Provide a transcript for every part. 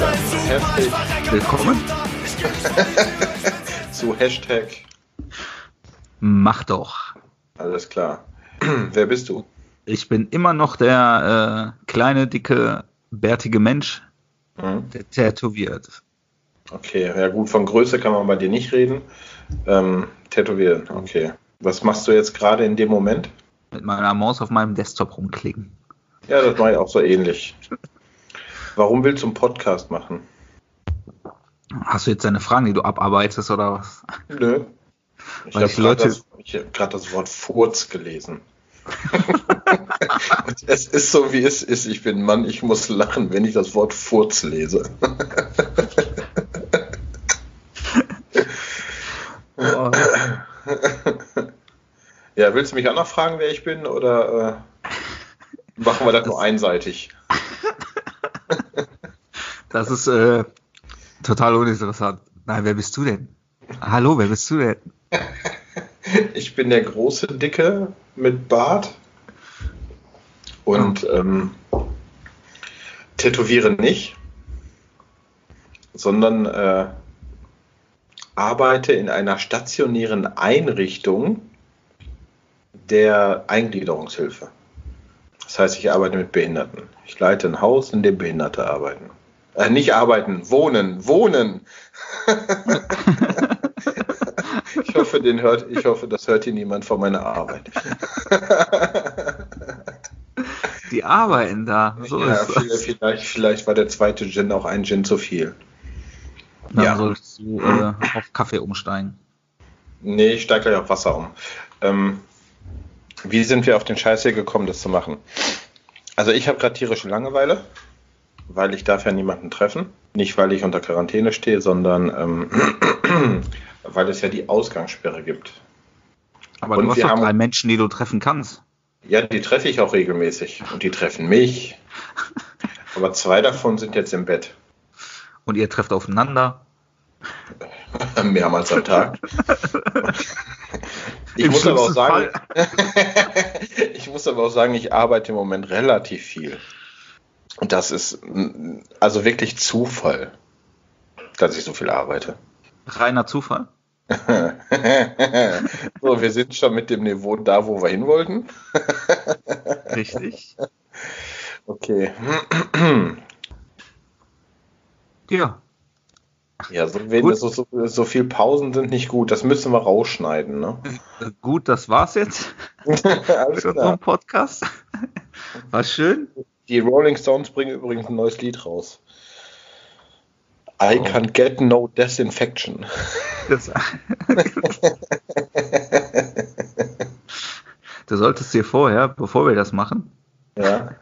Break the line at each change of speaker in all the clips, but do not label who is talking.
Herzlich willkommen
zu Hashtag.
Mach doch.
Alles klar. Wer bist du?
Ich bin immer noch der äh, kleine, dicke, bärtige Mensch,
Mhm.
der tätowiert.
Okay, ja gut, von Größe kann man bei dir nicht reden. Ähm, tätowieren, okay. Was machst du jetzt gerade in dem Moment?
Mit meiner Maus auf meinem Desktop rumklicken.
Ja, das mache ich auch so ähnlich. Warum willst du einen Podcast machen?
Hast du jetzt deine Fragen, die du abarbeitest oder was?
Nö. Ich habe gerade das, hab das Wort Furz gelesen. Es ist so, wie es ist. Ich bin Mann, ich muss lachen, wenn ich das Wort Furz lese.
Oh,
Ja, willst du mich auch noch fragen, wer ich bin? Oder äh, machen wir das, nur einseitig?
das ist äh, total uninteressant. Nein, wer bist du denn? Hallo, wer bist du denn?
Ich bin der große Dicke mit Bart und ähm, tätowiere nicht, sondern äh, arbeite in einer stationären Einrichtung der Eingliederungshilfe. Das heißt, ich arbeite mit Behinderten. Ich leite ein Haus, in dem Behinderte arbeiten. Äh, nicht arbeiten, wohnen, wohnen. ich hoffe, den hört, ich hoffe, das hört hier niemand von meiner Arbeit.
Die arbeiten da. So
ja, vielleicht, vielleicht war der zweite Gin auch ein Gin zu viel.
Dann
ja.
solltest du äh, auf Kaffee umsteigen.
Nee, ich steige gleich auf Wasser um. Ähm, wie sind wir auf den Scheiß hier gekommen, das zu machen? Also ich habe gerade tierische Langeweile, weil ich darf ja niemanden treffen. Nicht, weil ich unter Quarantäne stehe, sondern ähm, weil es ja die Ausgangssperre gibt.
Aber
Und
du hast doch
haben-
drei Menschen, die du treffen kannst.
Ja, die treffe ich auch regelmäßig und die treffen mich. Aber zwei davon sind jetzt im Bett.
Und ihr trefft aufeinander.
Mehrmals am Tag. Ich
Im
muss, aber auch sagen, ich muss aber auch sagen, ich arbeite im Moment relativ viel. Und das ist mm, also wirklich Zufall, dass ich so viel arbeite.
Reiner Zufall.
so, wir sind schon mit dem Niveau da, wo wir hin wollten.
Richtig.
Okay.
Ja.
Ja, so, wenn so, so, so viel Pausen sind nicht gut. Das müssen wir rausschneiden. Ne?
Äh, Gut, das war's jetzt
Alles
für
klar.
unseren Podcast. War schön.
Die Rolling Stones bringen übrigens ein neues Lied raus. I
Oh.
can get no disinfection.
Das, du solltest dir vorher, bevor wir das machen,
Ja.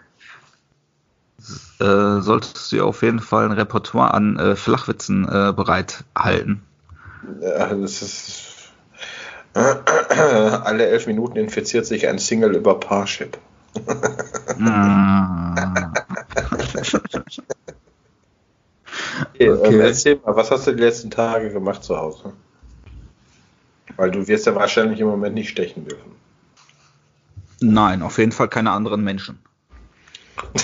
äh, solltest du auf jeden Fall ein Repertoire an äh, Flachwitzen äh, bereithalten.
ja das ist. Alle elf Minuten infiziert sich ein Single über Parship.
Ah.
Okay,
Okay.
Ähm, erzähl mal, was hast du die letzten Tage gemacht zu Hause? Weil du wirst ja wahrscheinlich im Moment nicht stechen dürfen.
Nein, auf jeden Fall keine anderen Menschen.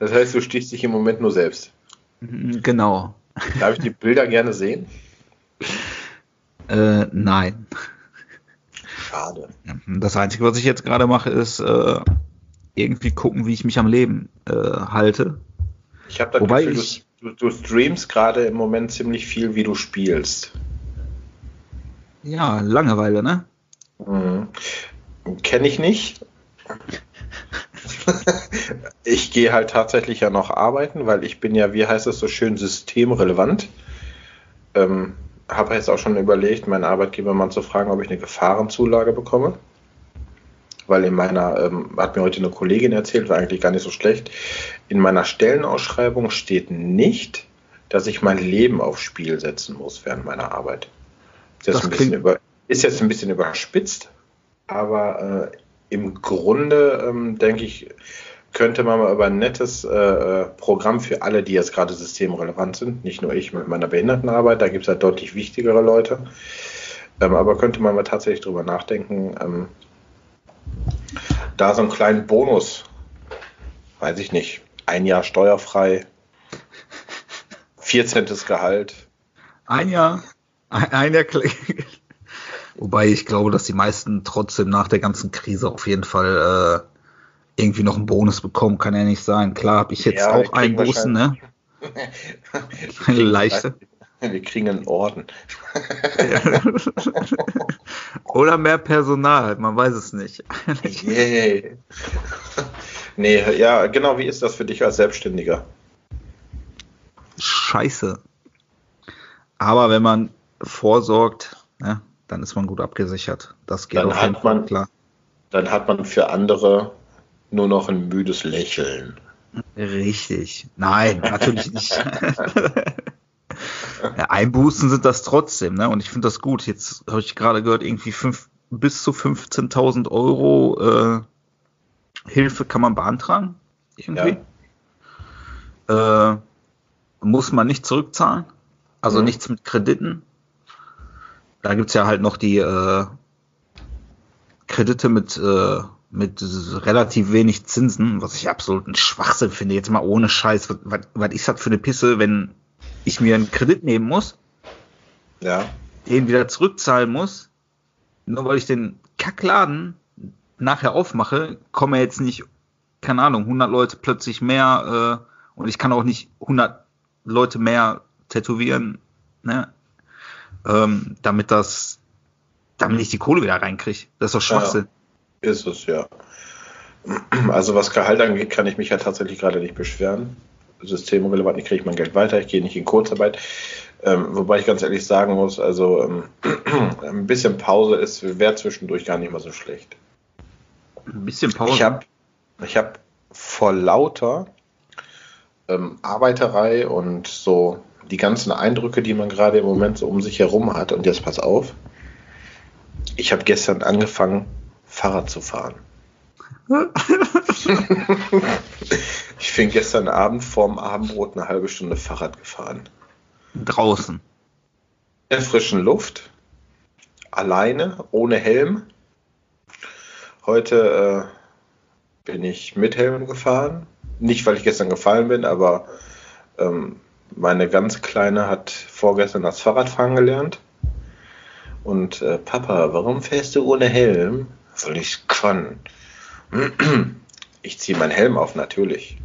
Das heißt, du stichst dich im Moment nur selbst.
Mhm, Genau.
Darf ich die Bilder gerne sehen?
Äh, nein.
Schade.
Das Einzige, was ich jetzt gerade mache, ist äh, irgendwie gucken, wie ich mich am Leben äh, halte.
Ich habe das
Wobei
Gefühl,
ich-
du, du streamst gerade im Moment ziemlich viel, wie du spielst.
Ja, Langeweile, ne?
Mhm. Kenne ich nicht. ich gehe halt tatsächlich ja noch arbeiten, weil ich bin ja, wie heißt es so schön, systemrelevant. Ähm, habe jetzt auch schon überlegt, meinen Arbeitgeber mal zu fragen, ob ich eine Gefahrenzulage bekomme. Weil in meiner, ähm, hat mir heute eine Kollegin erzählt, war eigentlich gar nicht so schlecht. In meiner Stellenausschreibung steht nicht, dass ich mein Leben aufs Spiel setzen muss während meiner Arbeit. Ist jetzt,
Das
ein bisschen über, ist jetzt ein bisschen überspitzt, aber äh, im Grunde ähm, denke ich, könnte man mal über ein nettes äh, äh, Programm für alle, die jetzt gerade systemrelevant sind, nicht nur ich mit meiner Behindertenarbeit, da gibt es halt deutlich wichtigere Leute, ähm, aber könnte man mal tatsächlich drüber nachdenken, ähm, da so einen kleinen Bonus, weiß ich nicht, ein Jahr steuerfrei 14. Gehalt.
Ein Jahr. Ein, ein Jahr. Wobei ich glaube, dass die meisten trotzdem nach der ganzen Krise auf jeden Fall äh, irgendwie noch einen Bonus bekommen. Kann ja nicht sein. Klar habe ich jetzt
Ja,
auch
kriegen
Einbußen, ne? Eine leichte.
Wir kriegen einen Orden.
Oder mehr Personal, man weiß es nicht.
Yay. Nee, ja, genau, wie ist das für dich als Selbstständiger?
Scheiße. Aber wenn man vorsorgt, ne, dann ist man gut abgesichert. Das geht
Dann
auf jeden
hat
Fall klar.
Dann hat man für andere nur noch ein müdes Lächeln.
Richtig. Nein, natürlich nicht. ja, Einbußen sind das trotzdem, ne? Und ich finde das gut. Jetzt habe ich gerade gehört, irgendwie fünf, bis zu 15.000 Euro äh, Hilfe kann man beantragen. Irgendwie. Äh, muss man nicht zurückzahlen. Also
Mhm.
nichts mit Krediten. Da gibt's ja halt noch die äh, Kredite mit, äh, mit relativ wenig Zinsen, was ich absolut ein Schwachsinn finde. Jetzt mal ohne Scheiß. Was, was, ist das für eine Pisse, wenn ich mir einen Kredit nehmen muss,
Ja.
den wieder zurückzahlen muss, nur weil ich den Kackladen nachher aufmache, kommen ja jetzt nicht, keine Ahnung, 100 Leute plötzlich mehr äh, und ich kann auch nicht 100 Leute mehr tätowieren, ne? ähm, damit das, damit ich die Kohle wieder reinkriege. Das ist doch Schwachsinn.
Ist es, ja. Also was Gehalt angeht, kann ich mich ja tatsächlich gerade nicht beschweren. Systemrelevant, ich kriege mein Geld weiter, ich gehe nicht in Kurzarbeit. Ähm, wobei ich ganz ehrlich sagen muss, also ähm, ein bisschen Pause ist, wäre zwischendurch gar nicht mal so schlecht.
Ein bisschen Pause.
Ich habe ich hab vor lauter ähm, Arbeiterei und so die ganzen Eindrücke, die man gerade im Moment so um sich herum hat, und jetzt pass auf, ich habe gestern angefangen, Fahrrad zu fahren. ich bin gestern Abend vorm Abendbrot eine halbe Stunde Fahrrad gefahren.
draußen.
In der frischen Luft, alleine, ohne Helm. Heute äh, bin ich mit Helm gefahren. Nicht, weil ich gestern gefallen bin, aber ähm, meine ganz Kleine hat vorgestern das Fahrradfahren gelernt. Und äh, Papa, warum fährst du ohne Helm? Weil ich kann. Ich ziehe meinen Helm auf, natürlich.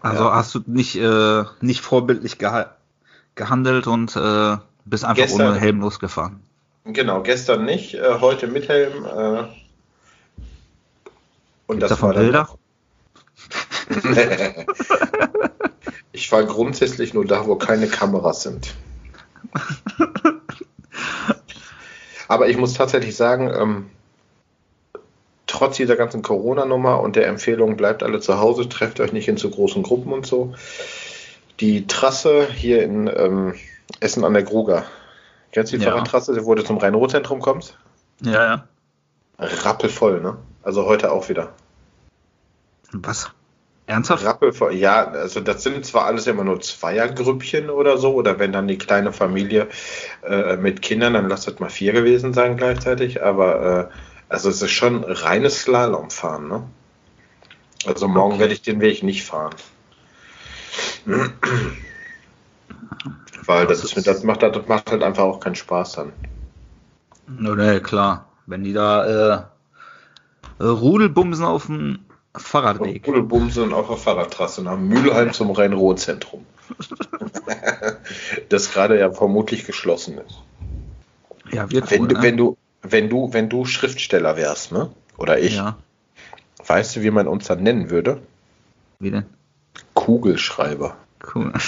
Also
Ja.
hast du nicht, äh, nicht vorbildlich geha gehandelt und äh, bist einfach
Gestern-
ohne Helm losgefahren.
Genau, gestern nicht, äh, heute mit Helm. Äh, und
Gibt's davon Bilder?
ich fahre grundsätzlich nur da, wo keine Kameras sind. Aber ich muss tatsächlich sagen, ähm, trotz dieser ganzen Corona-Nummer und der Empfehlung, bleibt alle zu Hause, trefft euch nicht in zu großen Gruppen und so. Die Trasse hier in ähm, Essen an der Gruger. Kennst du die
Ja.
Fahrradtrasse, wo du zum Rhein-Ruhr-Zentrum kommst?
Ja, ja.
Rappelvoll, ne? Also heute auch wieder.
Was? Ernsthaft?
Rappelvoll, ja, also das sind zwar alles immer nur Zweiergrüppchen oder so, oder wenn dann die kleine Familie äh, mit Kindern, dann lasst das mal vier gewesen sein gleichzeitig, aber äh, also es ist schon reines Slalomfahren, ne? Also morgen
Okay.
werde ich den Weg nicht fahren. Weil das,
Das
ist, das, macht, das macht halt einfach auch keinen Spaß dann.
No, ne, klar. Wenn die da äh, äh, Rudelbumsen auf dem Fahrradweg.
Rudelbumsen auf der Fahrradtrasse nach Mülheim zum Rhein-Ruhr-Zentrum. das gerade ja vermutlich geschlossen ist.
Ja, wird
Wenn
wohl,
du,
ne?
wenn du, wenn du, wenn du Schriftsteller wärst, ne? Oder ich,
Ja,
weißt du, wie man uns dann nennen würde?
wie denn?
Kugelschreiber.
Cool.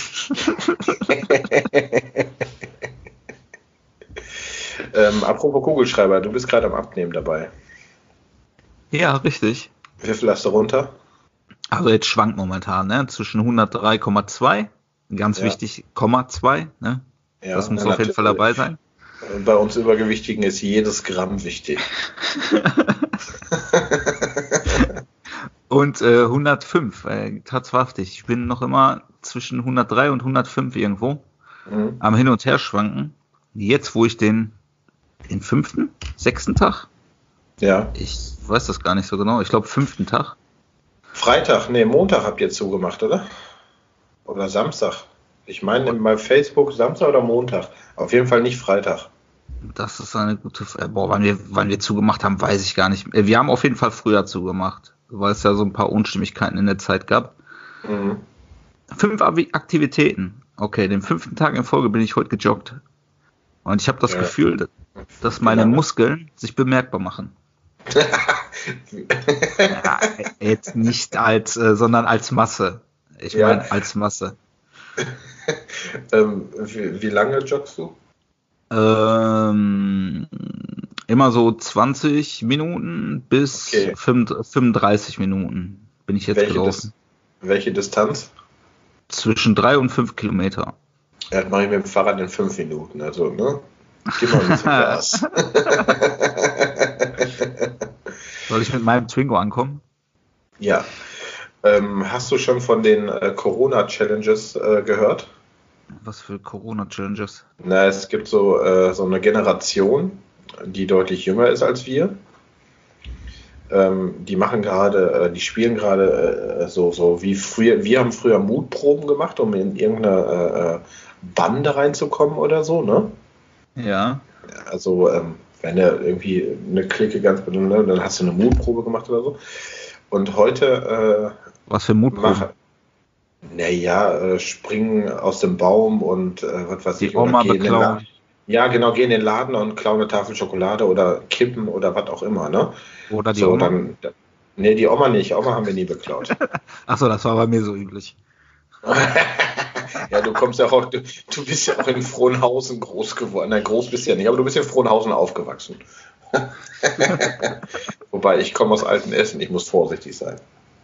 Ähm, apropos Kugelschreiber, du bist gerade am Abnehmen dabei.
ja, richtig.
Wie viel hast du runter?
Also jetzt schwankt momentan, ne? Zwischen 103,2, ganz
Ja.
wichtig, Komma 2, ne?
Ja,
das muss auf jeden Fall dabei sein.
Bei uns Übergewichtigen ist jedes Gramm wichtig.
Und äh, 105, äh, tatsächlich. Ich bin noch immer zwischen 103 und 105 irgendwo
Mhm.
am Hin- und Her schwanken. Jetzt, wo ich den, den fünften, sechsten Tag,
Ja.
ich weiß das gar nicht so genau, ich glaube fünften Tag.
Freitag, nee, Montag habt ihr zugemacht, oder? Oder Samstag? Ich meine, bei Facebook Samstag oder Montag. Auf jeden Fall nicht Freitag.
Das ist eine gute Frage. Boah, wann wir, wann wir zugemacht haben, weiß ich gar nicht. Wir haben auf jeden Fall früher zugemacht, weil es ja so ein paar Unstimmigkeiten in der Zeit gab. Mhm. Fünf Aktivitäten. Okay, den fünften Tag in Folge bin ich heute gejoggt. Und ich habe das ja. Gefühl, dass meine. Muskeln sich bemerkbar machen. ja, jetzt nicht als, äh, sondern als Masse. Ich ja. meine als Masse.
ähm, wie, wie, lange joggst du?
Ähm, immer so 20 Minuten bis okay. 35 Minuten bin ich jetzt welche
draußen. Dis welche Distanz?
Zwischen 3 und 5 Kilometer.
Ja, das mache ich mit dem Fahrrad in 5 Minuten. Also, ne? Geh mal ein Gas.
Soll ich mit meinem Twingo ankommen?
Ja. Ähm, hast du schon von den äh, Corona-Challenges äh, gehört?
Was für Corona-Challenges?
Na, es gibt so, äh, so eine Generation, die deutlich jünger ist als wir. Ähm, die machen gerade, äh, die spielen gerade äh, so, so wie früher, wir haben früher Mutproben gemacht, um in irgendeine äh, Bande reinzukommen oder so, ne?
Ja.
Also, ähm, wenn er irgendwie eine Clique ganz, ne, dann hast du eine Mutprobe gemacht oder so. Und heute.
Was für Mutprobe?
Naja, äh, springen aus dem Baum und äh, was weiß
Die ich. Oma beklauen.
Ja, genau, gehen in den Laden und klauen eine Tafel Schokolade oder kippen oder was auch immer, ne?
Oder die so, Oma? Dann,
nee, die Oma nicht. Oma haben wir nie beklaut.
Achso, das war bei mir so üblich.
ja, du kommst ja auch, du, du, bist ja auch in Frohnhausen groß geworden. Nein, groß bist du ja nicht, aber du bist in Frohnhausen aufgewachsen. Wobei, ich komme aus Alten Essen, ich muss vorsichtig sein.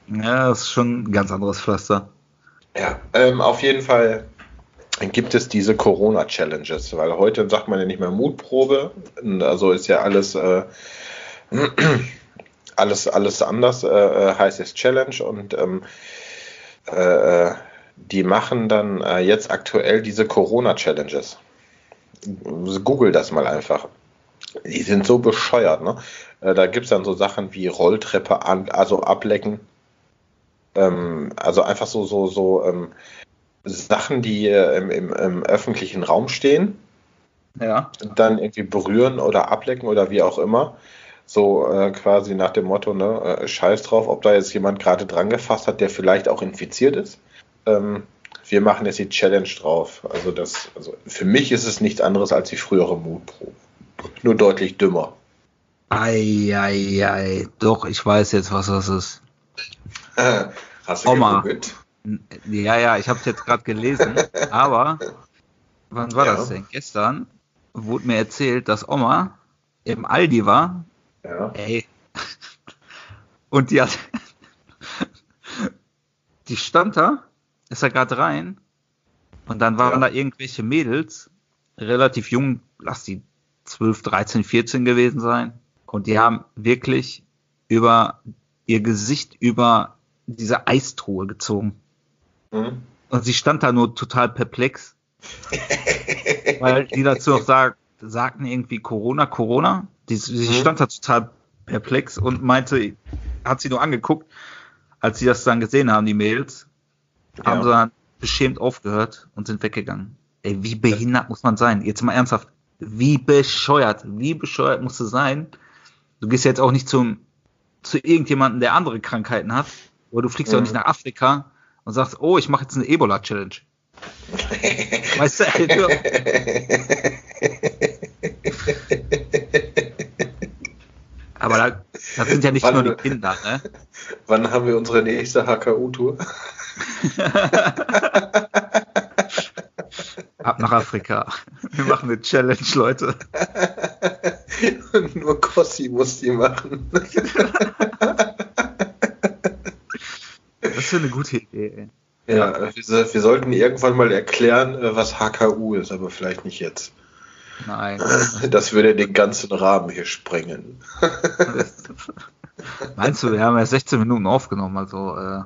Ja, das ist schon ein ganz anderes Pflaster.
Ja, ähm, auf jeden Fall gibt es diese Corona-Challenges, weil heute sagt man ja nicht mehr Mutprobe, also ist ja alles, äh, alles, alles anders, äh, äh, heißt es Challenge und ähm, äh, die machen dann äh, jetzt aktuell diese Corona-Challenges. Google das mal einfach. Die sind so bescheuert, ne? Äh, da gibt es dann so Sachen wie Rolltreppe an, also ablecken. Ähm, also einfach so, so, so ähm, Sachen, die äh, im, im, im, öffentlichen Raum stehen.
Ja.
Dann irgendwie berühren oder ablecken oder wie auch immer. So äh, quasi nach dem Motto, ne, äh, scheiß drauf, ob da jetzt jemand gerade dran gefasst hat, der vielleicht auch infiziert ist. Ähm, wir machen jetzt die Challenge drauf. Also das, also für mich ist es nichts anderes als die frühere Mutprobe. Nur deutlich dümmer.
Eieiei, doch, ich weiß jetzt, was das ist.
Hast du Oma. Gegoogelt?
Ja, ja, ich habe es jetzt gerade gelesen, aber wann war ja. das denn? Gestern wurde mir erzählt, dass Oma im Aldi war.
Ja.
Ey. Und die hat. Die stand da, ist da gerade rein. Und dann waren ja. da irgendwelche Mädels, relativ jung, lass die 12, 13, 14 gewesen sein. Und die haben wirklich über ihr Gesicht über diese Eistruhe gezogen. Mhm. Und sie stand da nur total perplex. weil die dazu auch sagt, sagten irgendwie Corona, Corona. Die, sie mhm. stand da total perplex und meinte, hat sie nur angeguckt, als sie das dann gesehen haben, die Mails, ja. haben sie dann beschämt aufgehört und sind weggegangen. Ey, wie behindert muss man sein? Jetzt mal ernsthaft. Wie bescheuert, wie bescheuert musst du sein? Du gehst jetzt auch nicht zum, zu irgendjemandem, der andere Krankheiten hat, oder du fliegst ja mhm. auch nicht nach Afrika und sagst, oh, ich mache jetzt eine Ebola-Challenge. weißt du, du Aber da, das sind ja nicht wann, nur die Kinder, ne?
Wann haben wir unsere nächste HKU-Tour?
Ab nach Afrika. Wir machen eine Challenge, Leute.
Nur Kossi muss die machen.
Das ist eine gute Idee.
Ja, wir, wir, sollten irgendwann mal erklären, äh, was HKU ist, aber vielleicht nicht jetzt.
Nein.
Das würde den ganzen Rahmen hier sprengen.
Meinst du, wir haben ja 16 Minuten aufgenommen, also äh,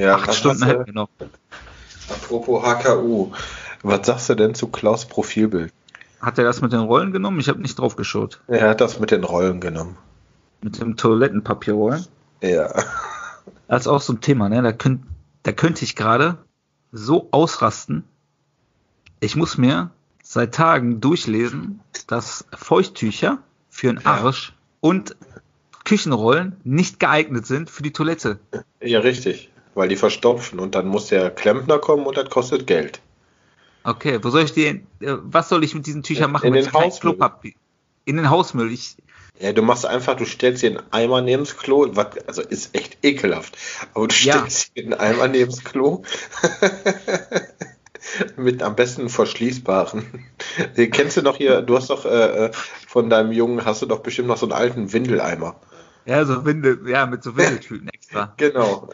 ja, acht Stunden hätten wir noch. Apropos HKU, was sagst du denn zu Klaus Profilbild?
Hat er das mit den Rollen genommen? Ich habe nicht drauf geschaut.
Er hat das mit den Rollen genommen.
Mit dem Toilettenpapierrollen?
Ja.
Das ist auch so ein Thema, ne? Da, könnt, da könnte ich gerade so ausrasten, Ich muss mir seit Tagen durchlesen, dass Feuchttücher für den Arsch ja. und Küchenrollen nicht geeignet sind für die Toilette.
Ja, richtig. Weil die verstopfen und dann muss der Klempner kommen und das kostet Geld.
Okay, wo soll ich die, äh, was soll ich mit diesen Tüchern machen?
In den Hausmüll.
In den Hausmüll. Ich,
ja, du machst einfach, du stellst dir einen Eimer neben das Klo, was, also ist echt ekelhaft, aber du stellst ja. dir einen Eimer neben das Klo mit am besten verschließbaren. Den kennst du noch hier, du hast doch äh, äh, von deinem Jungen, hast du doch bestimmt noch so einen alten Windeleimer.
Ja, so Windel, ja, mit so Windeltüten extra.
Genau.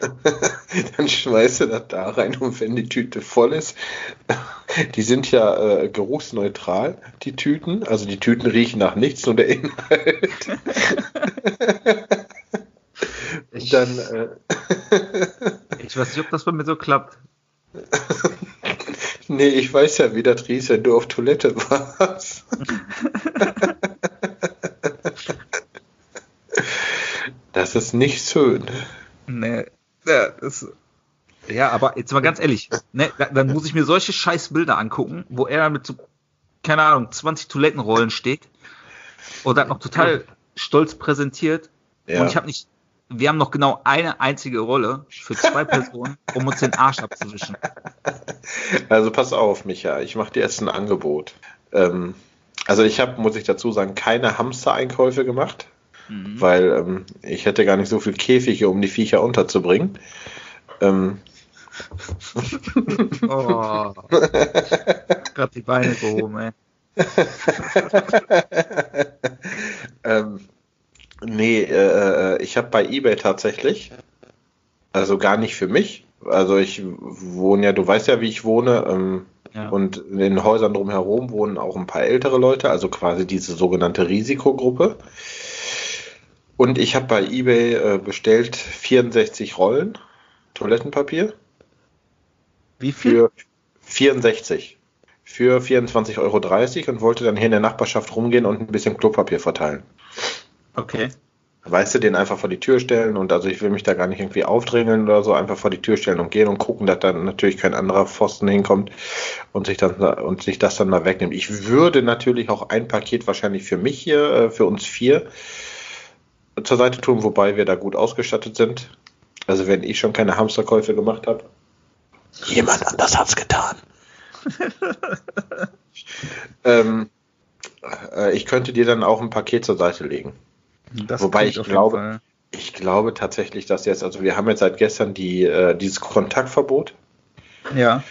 Dann schmeißt du das da rein und wenn die Tüte voll ist, die sind ja äh, geruchsneutral, die Tüten. Also die Tüten riechen nach nichts, nur der Inhalt.
ich, Dann, äh, ich weiß nicht, ob das bei mir so klappt.
nee, ich weiß ja, wie das riecht, wenn du auf Toilette warst. Das ist nicht schön.
Nee, ja, das, ja, aber jetzt mal ganz ehrlich, ne, dann muss ich mir solche scheiß Bilder angucken, wo er mit so, keine Ahnung, 20 Toilettenrollen steht und dann noch total stolz präsentiert. Ja. Und ich habe nicht, wir haben noch genau eine einzige Rolle für zwei Personen, um uns den Arsch abzuwischen.
Also pass auf, Micha, ich mache dir jetzt ein Angebot. Ähm, also ich habe, muss ich dazu sagen, keine Hamster-Einkäufe gemacht mhm. weil ähm, ich hätte gar nicht so viel Käfige, um die Viecher unterzubringen. Ähm.
oh. Gerade die Beine gehoben, ey.
ähm, nee, äh, äh, ich habe bei eBay tatsächlich, also gar nicht für mich. Also ich wohne ja, du weißt ja, wie ich wohne. Ähm, ja. Und in den Häusern drumherum wohnen auch ein paar ältere Leute, also quasi diese sogenannte Risikogruppe. Und ich habe bei eBay äh, bestellt 64 Rollen Toilettenpapier.
Wie viel?
Für 64. Für 24,30 Euro und wollte dann hier in der Nachbarschaft rumgehen und ein bisschen Klopapier verteilen.
Okay.
Weißt du, den einfach vor die Tür stellen und also ich will mich da gar nicht irgendwie aufdrängeln oder so, einfach vor die Tür stellen und gehen und gucken, dass dann natürlich kein anderer Pfosten hinkommt und sich dann und sich das dann da wegnimmt. Ich würde natürlich auch ein Paket wahrscheinlich für mich hier, äh, für uns vier, zur Seite tun, wobei wir da gut ausgestattet sind. Also wenn ich schon keine Hamsterkäufe gemacht habe. Jemand anders hat es getan. ähm, äh, ich könnte dir dann auch ein Paket zur Seite legen. Das Wobei ich glaube, ich glaube tatsächlich, dass jetzt, also wir haben jetzt seit gestern die, äh, dieses Kontaktverbot.
Ja.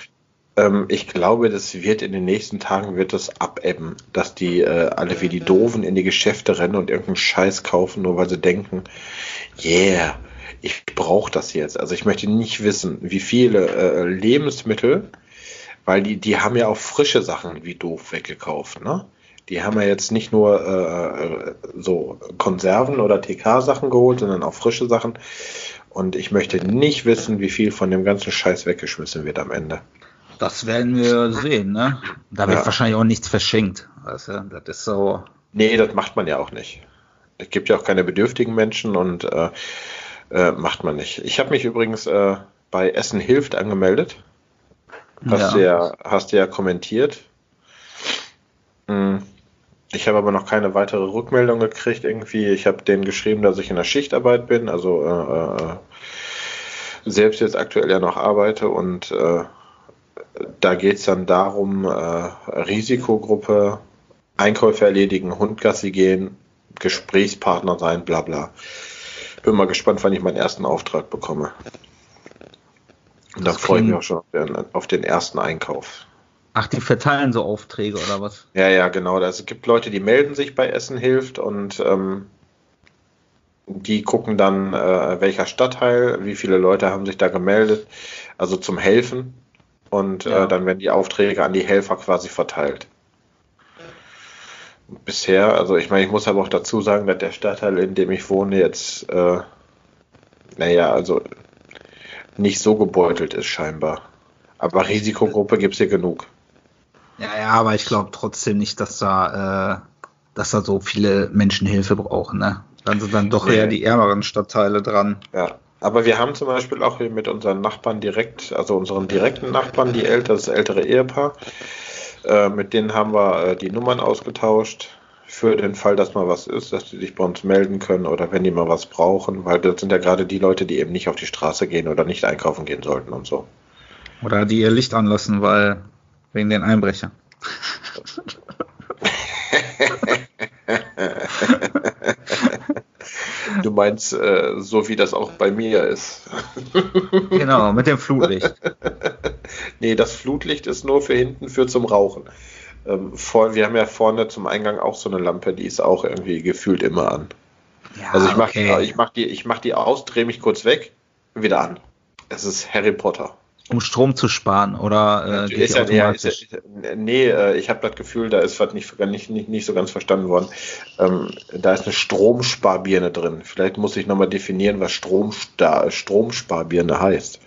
Ähm, ich glaube, das wird in den nächsten Tagen wird das abebben, dass die äh, alle wie die Doofen in die Geschäfte rennen und irgendeinen Scheiß kaufen, nur weil sie denken, yeah, ich brauche das jetzt. Also ich möchte nicht wissen, wie viele äh, Lebensmittel, weil die, die haben ja auch frische Sachen wie doof weggekauft, ne? Die haben ja jetzt nicht nur äh, äh so Konserven oder TK-Sachen geholt, sondern auch frische Sachen. Und ich möchte nicht wissen, wie viel von dem ganzen Scheiß weggeschmissen wird am Ende.
Das werden wir sehen, ne? Da wird ja. wahrscheinlich auch nichts verschenkt. Du? Das ist so.
Nee, das macht man ja auch nicht. Es gibt ja auch keine bedürftigen Menschen und äh, äh, macht man nicht. Ich habe mich übrigens äh, bei Essen hilft angemeldet. Hast, ja. Du ja, hast du ja kommentiert. Hm. Ich habe aber noch keine weitere Rückmeldung gekriegt. Irgendwie, ich habe denen geschrieben, dass ich in der Schichtarbeit bin, also äh, äh, selbst jetzt aktuell ja noch arbeite und äh, da geht es dann darum, äh, Risikogruppe, Einkäufe erledigen, Hundgassi gehen, Gesprächspartner sein, bla bla. Bin mal gespannt, wann ich meinen ersten Auftrag bekomme. Und da freue ich mich auch schon auf den, auf den, ersten Einkauf.
Ach, die verteilen so Aufträge oder was?
Ja, ja, genau. Also es gibt Leute, die melden sich bei Essen hilft und ähm, die gucken dann, äh, welcher Stadtteil, wie viele Leute haben sich da gemeldet, also zum Helfen. Und äh, ja. äh, dann werden die Aufträge an die Helfer quasi verteilt. Bisher, also ich meine, ich muss aber auch dazu sagen, dass der Stadtteil, in dem ich wohne, jetzt, äh, naja, also nicht so gebeutelt ist scheinbar. Aber Risikogruppe gibt es hier genug.
Ja, ja, aber ich glaube trotzdem nicht, dass da, äh, dass da so viele Menschen Hilfe brauchen, ne? Dann sind dann doch nee. eher die ärmeren Stadtteile dran.
Ja, aber wir haben zum Beispiel auch mit unseren Nachbarn direkt, also unseren direkten Nachbarn, die älter, das ältere Ehepaar, Äh, mit denen haben wir äh, die Nummern ausgetauscht für den Fall, dass mal was ist, dass die sich bei uns melden können oder wenn die mal was brauchen, weil das sind ja gerade die Leute, die eben nicht auf die Straße gehen oder nicht einkaufen gehen sollten und so.
Oder die ihr Licht anlassen, weil wegen den Einbrechern.
Du meinst, äh, so wie das auch bei mir ist.
genau, mit dem Flutlicht.
nee, das Flutlicht ist nur für hinten für zum Rauchen. Ähm, vor, wir haben ja vorne zum Eingang auch so eine Lampe, die ist auch irgendwie gefühlt immer an. Ja, also ich mache okay. ich mach die, ich mach die aus, drehe mich kurz weg, wieder an. Es ist Harry Potter.
Um Strom zu sparen oder
äh, ist ja, ja, ist ja, Nee, äh, ich habe das Gefühl, da ist was nicht, nicht, nicht, nicht so ganz verstanden worden. Ähm, da ist eine Stromsparbirne drin. Vielleicht muss ich nochmal definieren, was Stromsparbirne heißt.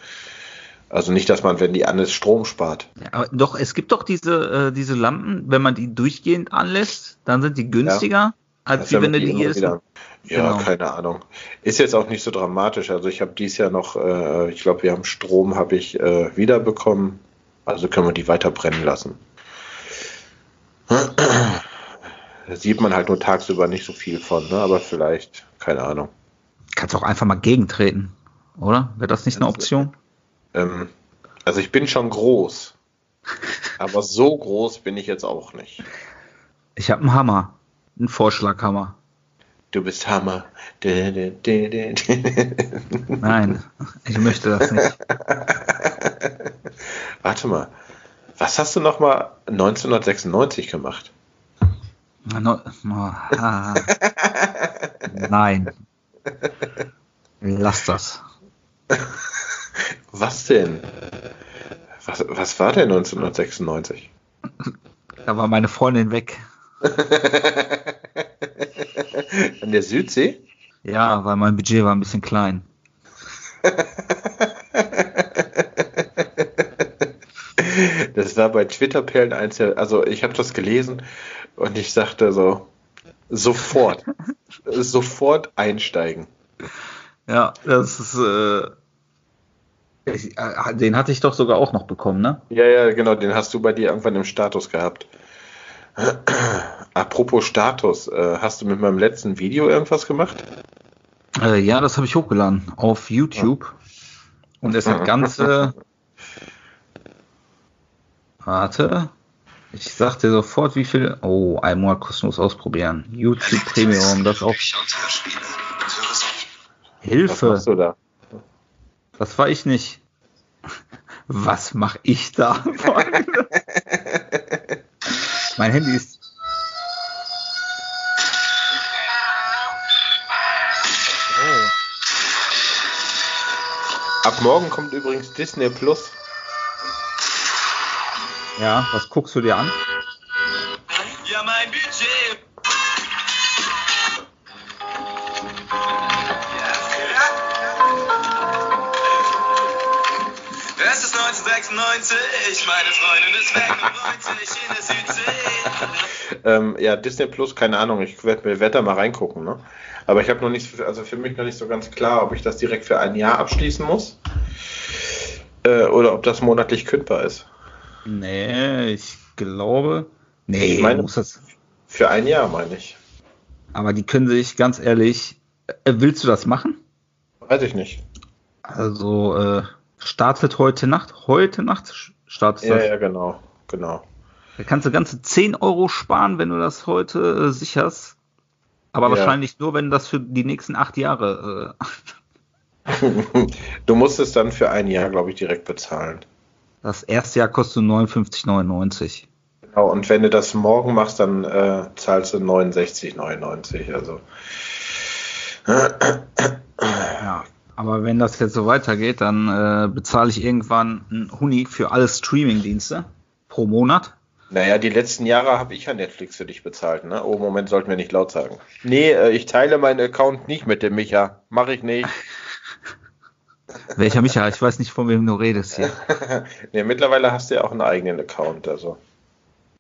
Also nicht, dass man, wenn die an ist, Strom spart.
Ja, aber doch, es gibt doch diese, äh, diese Lampen, wenn man die durchgehend anlässt, dann sind die günstiger, ja. als wie wenn du die jedes Mal.
Ja, genau. keine Ahnung. Ist jetzt auch nicht so dramatisch. Also ich habe dies Jahr noch, äh, ich glaube, wir haben Strom, habe ich äh, wiederbekommen. Also können wir die weiter brennen lassen. Da sieht man halt nur tagsüber nicht so viel von, ne? aber vielleicht, keine Ahnung.
Kannst auch einfach mal gegentreten, oder? Wäre das nicht eine Option?
Ähm, also ich bin schon groß, aber so groß bin ich jetzt auch nicht.
Ich habe einen Hammer, einen Vorschlaghammer.
Du bist Hammer.
Nein, ich möchte das nicht.
Warte mal, was hast du noch mal 1996 gemacht?
No, oh, ah. Nein. Lass das.
Was denn? Was, was war denn 1996?
Da war meine Freundin weg.
An der Südsee?
Ja, weil mein Budget war ein bisschen klein.
Das war bei Twitter-Perlen eins, also ich habe das gelesen und ich sagte so, sofort, sofort einsteigen.
Ja, das ist, äh, den hatte ich doch sogar auch noch bekommen, ne?
Ja, ja, genau, den hast du bei dir irgendwann im Status gehabt. Apropos Status, äh, hast du mit meinem letzten Video irgendwas gemacht?
Äh, ja, das habe ich hochgeladen auf YouTube. Und es hat ganze. Warte. Ich sag dir sofort, wie viel. Oh, einmal kostenlos ausprobieren. YouTube Premium, das auch. Hilfe. Was machst du da? Das war ich nicht. Was mache ich da? mein Handy ist.
Oh. Ab morgen kommt übrigens Disney Plus.
Ja, was guckst du dir an?
Meine Freundin ist weg und freut sich in der Südsee.
ähm, ja, Disney Plus, keine Ahnung, ich werde werd da mal reingucken, ne? Aber ich habe noch nicht, also für mich noch nicht so ganz klar, ob ich das direkt für ein Jahr abschließen muss äh, oder ob das monatlich kündbar ist.
Nee, ich glaube. Nee,
ich meine, muss das. Für ein Jahr meine ich.
Aber die können sich ganz ehrlich. Äh, willst du das machen?
Weiß ich nicht.
Also, äh, startet heute Nacht. Heute Nacht startet
ja, das. Ja, genau, genau.
Da kannst du ganze 10 Euro sparen, wenn du das heute äh, sicherst. Aber ja. wahrscheinlich nur, wenn das für die nächsten acht Jahre.
Äh du musst es dann für ein Jahr, glaube ich, direkt bezahlen.
Das erste Jahr kostet 59,99.
Genau, und wenn du das morgen machst, dann äh, zahlst du 69,99. Also.
ja, aber wenn das jetzt so weitergeht, dann äh, bezahle ich irgendwann einen Huni für alle Streaming-Dienste pro Monat.
Naja, die letzten Jahre habe ich ja Netflix für dich bezahlt, ne? Oh, Moment, sollten wir nicht laut sagen. Nee, äh, ich teile meinen Account nicht mit dem Micha. Mache ich nicht.
Welcher Micha? Ich weiß nicht, von wem du redest hier.
nee, mittlerweile hast du ja auch einen eigenen Account, also.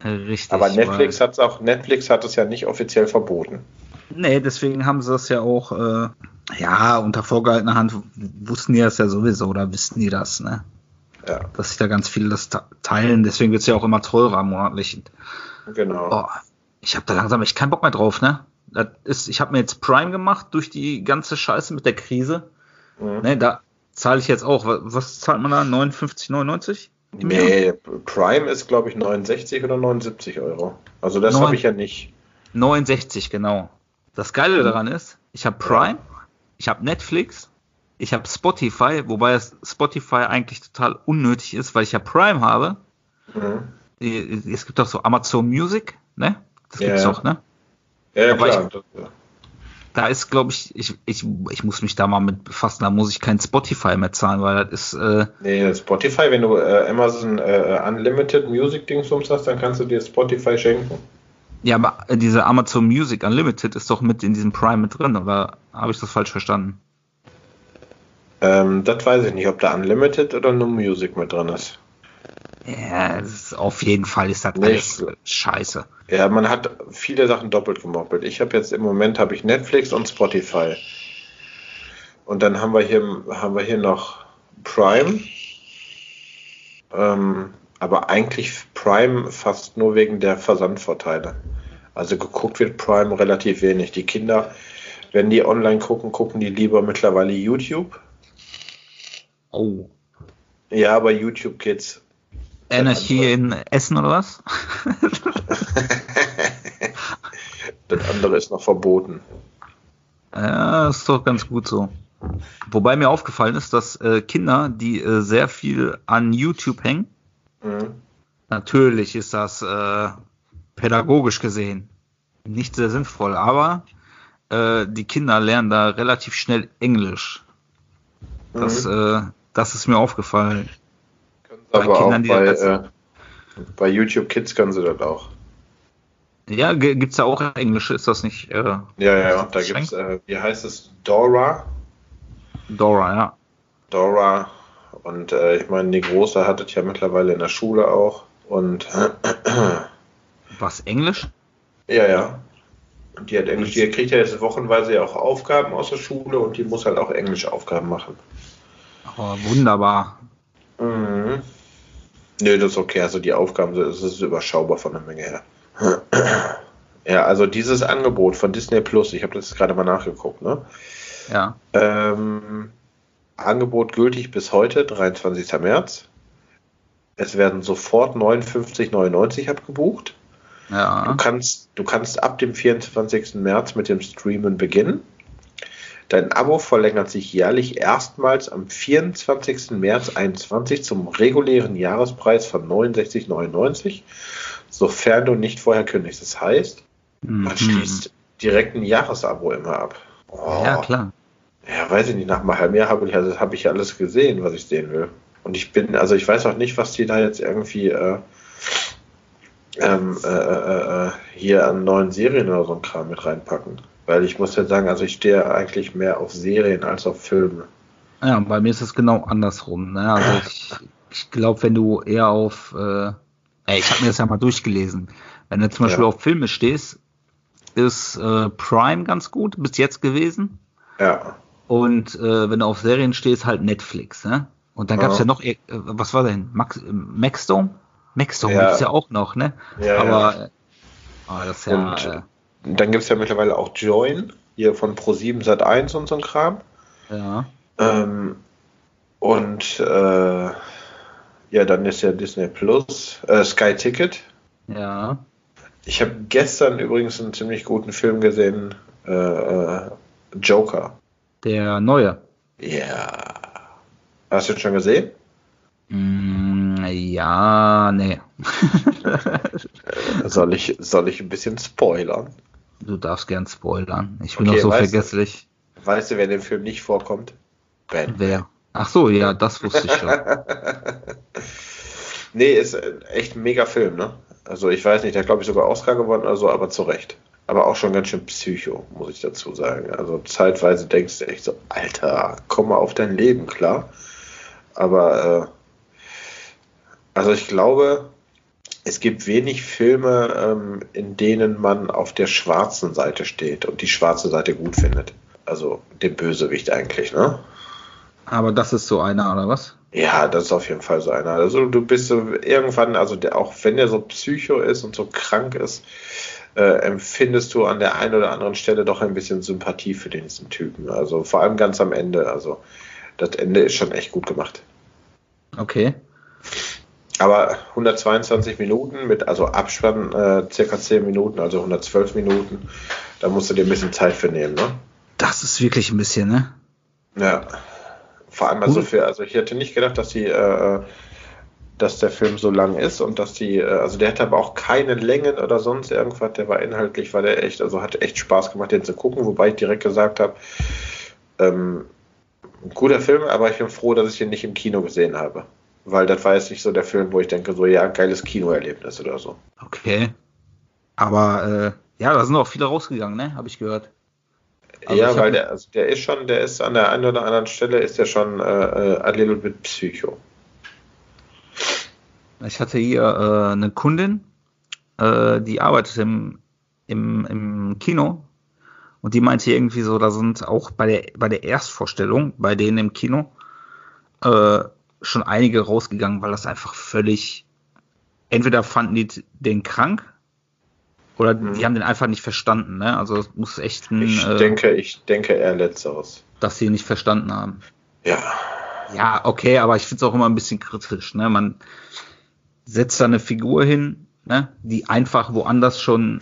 Richtig.
Aber Netflix hat es auch, Netflix hat es ja nicht offiziell verboten.
Nee, deswegen haben sie das ja auch, äh, ja, unter vorgehaltener Hand wussten die das ja sowieso oder wissen die das, ne?
Ja,
dass sich da ganz viele das te- teilen. Deswegen wird es ja auch immer teurer monatlich.
genau.
Boah, ich habe da langsam echt keinen Bock mehr drauf, ne? Das ist, ich habe mir jetzt Prime gemacht durch die ganze Scheiße mit der Krise.
Mhm.
Ne, da zahle ich jetzt auch. Was, was zahlt man da? 59,99? im Jahr?
Nee, Prime ist, glaube ich, 69 oder 79 Euro. Also das habe ich ja nicht.
69, genau. Das Geile daran ist, ich habe Prime, ich habe Netflix, ich habe Spotify, wobei Spotify eigentlich total unnötig ist, weil ich ja Prime habe.
Mhm.
Es gibt auch so Amazon Music, ne? Das
Ja,
gibt's auch, ne?
Ja, ja klar.
Da ist, glaube ich, ich, ich, ich muss mich da mal mit befassen, da muss ich kein Spotify mehr zahlen, weil das ist, äh,
Nee, Spotify, wenn du äh, Amazon äh, Unlimited Music Dingsums hast, dann kannst du dir Spotify schenken.
Ja, aber diese Amazon Music Unlimited ist doch mit in diesem Prime mit drin, oder habe ich das falsch verstanden?
Ähm, das weiß ich nicht, ob da Unlimited oder nur Music mit drin ist.
Ja, ist, auf jeden Fall ist das
Nee,
alles scheiße.
Ja, man hat viele Sachen doppelt gemoppelt. Ich habe jetzt im Moment habe ich Netflix und Spotify. Und dann haben wir hier haben wir hier noch Prime. Ähm, aber eigentlich Prime fast nur wegen der Versandvorteile. Also geguckt wird Prime relativ wenig. Die Kinder, wenn die online gucken, gucken die lieber mittlerweile YouTube.
Oh.
Ja, bei YouTube geht's.
Energie in Essen oder was?
Das andere ist noch verboten.
Ja, ist doch ganz gut so. Wobei mir aufgefallen ist, dass äh, Kinder, die äh, sehr viel an YouTube hängen,
Mhm.
Natürlich ist das äh, pädagogisch gesehen nicht sehr sinnvoll, aber äh, die Kinder lernen da relativ schnell Englisch. Das,
Mhm.
äh, das ist mir aufgefallen.
Können sie
Bei
aber
Kindern,
auch bei, äh, bei YouTube Kids können sie das auch.
Ja, ge- gibt's da auch Englisch? Ist das nicht äh,
Ja, ja, da
Schränk-
gibt's, äh, wie heißt es, Dora.
Dora, ja.
Dora. Und äh, ich meine, die Große hat es ja mittlerweile in der Schule auch. Und
Was, Englisch?
ja, ja. Und die hat Englisch, die kriegt ja jetzt wochenweise ja auch Aufgaben aus der Schule und die muss halt auch Englische Aufgaben machen.
Oh, wunderbar.
Mhm. Nö, das ist okay. Also die Aufgaben, das ist überschaubar von der Menge her. Ja, also dieses Angebot von Disney Plus, ich habe das gerade mal nachgeguckt, ne?
Ja.
Ähm, Angebot gültig bis heute, 23. März. Es werden sofort 59,99 abgebucht. Du
Ja.
kannst, du kannst ab dem 24. März mit dem Streamen beginnen. Dein Abo verlängert sich jährlich erstmals am 24. März 21 zum regulären Jahrespreis von 69,99, sofern du nicht vorher kündigst. Das heißt, man
Mhm.
schließt direkt ein Jahresabo immer ab. Oh.
Ja, klar.
Ja, weiß ich nicht, nach einem halben Jahr habe ich, also habe ich alles gesehen, was ich sehen will. Und ich bin, also ich weiß auch nicht, was die da jetzt irgendwie äh, ähm, äh, äh, äh, hier an neuen Serien oder so ein Kram mit reinpacken. Weil ich muss jetzt sagen, also ich stehe eigentlich mehr auf Serien als auf Filme.
Ja, bei mir ist es genau andersrum. Ne? Also ich, ich glaube, wenn du eher auf, äh, ey, ich habe mir das ja mal durchgelesen. Wenn du zum Beispiel
Ja.
auf Filme stehst, ist äh, Prime ganz gut bis jetzt gewesen.
Ja.
Und äh, wenn du auf Serien stehst, halt Netflix. Ne? Und dann gab's
Ja.
ja noch, äh, was war denn? Max, äh, Maxdome? Maxdome
Ja.
gibt's ja auch noch, ne?
Ja,
Aber ah, das ist ja,
Und
äh,
dann gibt es ja mittlerweile auch Join, hier von Pro7 Sat 1 und so ein Kram.
ja.
Ähm, und äh, ja, dann ist ja Disney Plus, äh, Sky Ticket.
Ja.
Ich habe gestern übrigens einen ziemlich guten Film gesehen, äh, äh, Joker.
Der neue.
Ja. Hast du ihn schon gesehen?
Mm, ja, nee.
Soll ich, soll ich ein bisschen spoilern?
Du darfst gern spoilern. Ich bin
Okay,
doch so
weißt
vergesslich.
Weißt du, wer in dem Film nicht vorkommt? Ben.
Wer? Ach so, ja, das wusste ich schon.
Nee, ist äh, echt ein mega Film, ne? Also ich weiß nicht, der glaube ich sogar Oscar gewonnen oder so, aber zu Recht. Aber auch schon ganz schön psycho, muss ich dazu sagen. Also zeitweise denkst du echt so, Alter, komm mal auf dein Leben, klar. Aber äh, also ich glaube, es gibt wenig Filme, ähm, in denen man auf der schwarzen Seite steht und die schwarze Seite gut findet. Also den Bösewicht eigentlich, ne?
Aber das ist so einer, oder was?
Ja, das ist auf jeden Fall so einer. Also du bist so irgendwann, also der, auch wenn der so psycho ist und so krank ist, äh, empfindest du an der einen oder anderen Stelle doch ein bisschen Sympathie für diesen Typen. Also vor allem ganz am Ende. Also das Ende ist schon echt gut gemacht.
Okay.
Aber 122 Minuten mit, also Abspann äh, circa 10 Minuten, also 112 Minuten, da musst du dir ein bisschen Zeit für nehmen, ne?
Das ist wirklich ein bisschen, ne?
Ja. Vor allem also für, also ich hätte nicht gedacht, dass die, äh, dass der Film so lang ist und dass die, äh, also der hatte aber auch keine Längen oder sonst irgendwas, der war inhaltlich, war der echt, also hat echt Spaß gemacht, den zu gucken, wobei ich direkt gesagt habe, ähm, ein guter Film, aber ich bin froh, dass ich den nicht im Kino gesehen habe. Weil das war jetzt nicht so der Film, wo ich denke, so, ja, geiles Kinoerlebnis oder so.
Okay. Aber äh, ja, da sind auch viele rausgegangen, ne? Habe ich gehört. Also
ja,
ich
weil der, also der ist schon, der ist an der einen oder anderen Stelle ist der schon äh, äh, a little bit psycho.
Ich hatte hier äh, eine Kundin, äh, die arbeitet im, im, im Kino und die meinte irgendwie so, da sind auch bei der, bei der Erstvorstellung, bei denen im Kino, äh, schon einige rausgegangen, weil das einfach völlig, entweder fanden die den krank oder
Mhm.
die haben den einfach nicht verstanden, ne? Also es muss echt ein,
Ich
äh,
denke, ich denke eher letzteres.
dass sie ihn nicht verstanden haben.
Ja.
Ja, okay, aber ich finde es auch immer ein bisschen kritisch. Ne? Man setzt da eine Figur hin, ne? die einfach woanders schon